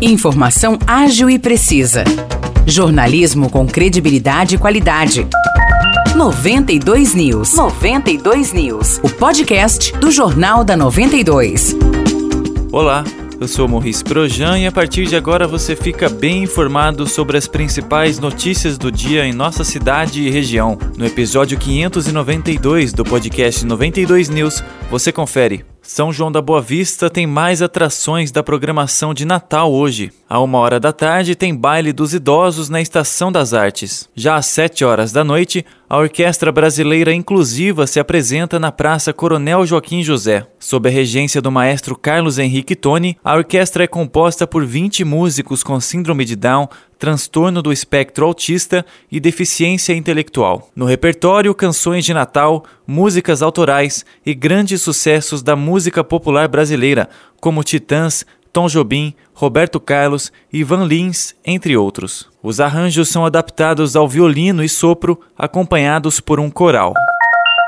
Informação ágil e precisa. Jornalismo com credibilidade e qualidade. 92 News. 92 News. O podcast do Jornal da 92. Olá, eu sou Maurice Projan e a partir de agora você fica bem informado sobre as principais notícias do dia em nossa cidade e região. No episódio 592 do podcast 92 News, você confere. São João da Boa Vista tem mais atrações da programação de Natal hoje. À uma hora da tarde tem baile dos idosos na Estação das Artes. Já às sete horas da noite, a Orquestra Brasileira Inclusiva se apresenta na Praça Coronel Joaquim José. Sob a regência do maestro Carlos Henrique Toni, a orquestra é composta por 20 músicos com síndrome de Down, transtorno do espectro autista e deficiência intelectual. No repertório, canções de Natal, músicas autorais e grandes sucessos da música popular brasileira, como Titãs, Tom Jobim, Roberto Carlos, Ivan Lins, entre outros. Os arranjos são adaptados ao violino e sopro, acompanhados por um coral.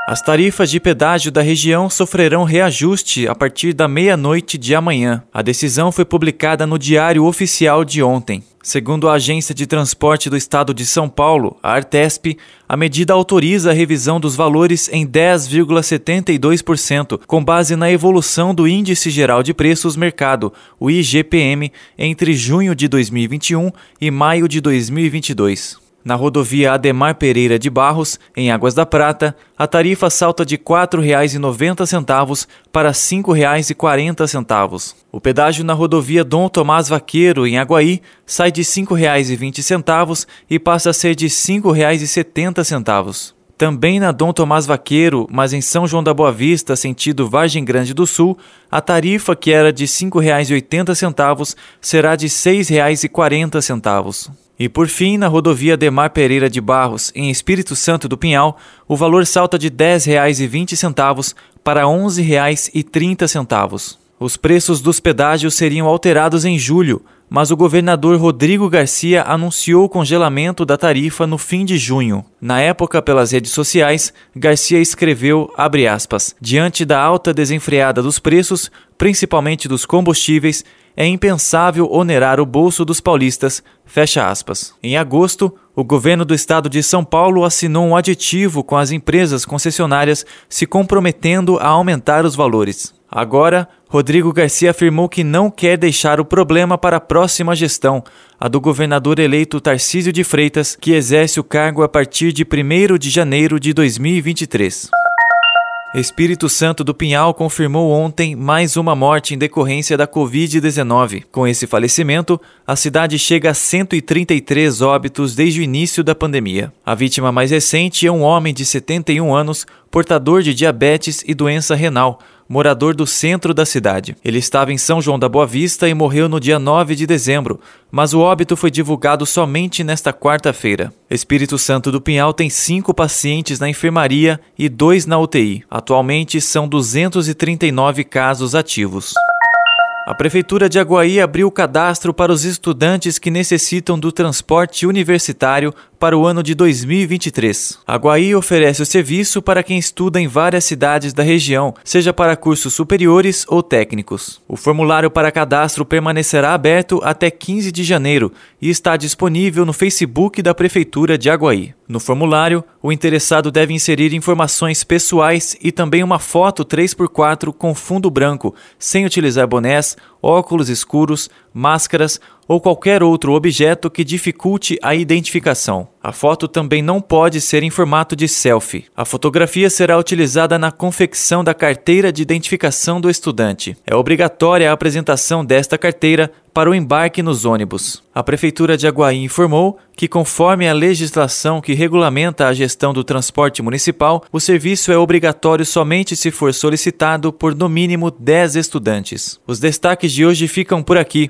As tarifas de pedágio da região sofrerão reajuste a partir da meia-noite de amanhã. A decisão foi publicada no Diário Oficial de ontem. Segundo a Agência de Transporte do Estado de São Paulo, a Artesp, a medida autoriza a revisão dos valores em 10,72%, com base na evolução do Índice Geral de Preços Mercado, o IGPM, entre junho de 2021 e maio de 2022. Na rodovia Ademar Pereira de Barros, em Águas da Prata, a tarifa salta de R$ 4,90 para R$ 5,40. O pedágio na rodovia Dom Tomás Vaqueiro, em Aguaí, sai de R$ 5,20 e passa a ser de R$ 5,70. Também na Dom Tomás Vaqueiro, mas em São João da Boa Vista, sentido Vargem Grande do Sul, a tarifa que era de R$ 5,80 será de R$ 6,40. E por fim, na rodovia Demar Pereira de Barros, em Espírito Santo do Pinhal, o valor salta de R$ 10,20 para R$ 11,30. Os preços dos pedágios seriam alterados em julho, mas o governador Rodrigo Garcia anunciou o congelamento da tarifa no fim de junho. Na época, pelas redes sociais, Garcia escreveu, aspas, diante da alta desenfreada dos preços, principalmente dos combustíveis, é impensável onerar o bolso dos paulistas. Fecha aspas. Em agosto, o governo do estado de São Paulo assinou um aditivo com as empresas concessionárias se comprometendo a aumentar os valores. Agora, Rodrigo Garcia afirmou que não quer deixar o problema para a próxima gestão, a do governador eleito Tarcísio de Freitas, que exerce o cargo a partir de 1 de janeiro de 2023. Espírito Santo do Pinhal confirmou ontem mais uma morte em decorrência da Covid-19. Com esse falecimento, a cidade chega a 133 óbitos desde o início da pandemia. A vítima mais recente é um homem de 71 anos, portador de diabetes e doença renal morador do centro da cidade. Ele estava em São João da Boa Vista e morreu no dia 9 de dezembro, mas o óbito foi divulgado somente nesta quarta-feira. Espírito Santo do Pinhal tem cinco pacientes na enfermaria e dois na UTI. Atualmente são 239 casos ativos. A Prefeitura de Aguaí abriu o cadastro para os estudantes que necessitam do transporte universitário para o ano de 2023. A Guaí oferece o serviço para quem estuda em várias cidades da região, seja para cursos superiores ou técnicos. O formulário para cadastro permanecerá aberto até 15 de janeiro e está disponível no Facebook da Prefeitura de Aguaí. No formulário, o interessado deve inserir informações pessoais e também uma foto 3x4 com fundo branco, sem utilizar bonés, óculos escuros, máscaras ou qualquer outro objeto que dificulte a identificação. A foto também não pode ser em formato de selfie. A fotografia será utilizada na confecção da carteira de identificação do estudante. É obrigatória a apresentação desta carteira para o embarque nos ônibus. A Prefeitura de Aguaí informou que, conforme a legislação que regulamenta a gestão do transporte municipal, o serviço é obrigatório somente se for solicitado por no mínimo 10 estudantes. Os destaques de hoje ficam por aqui.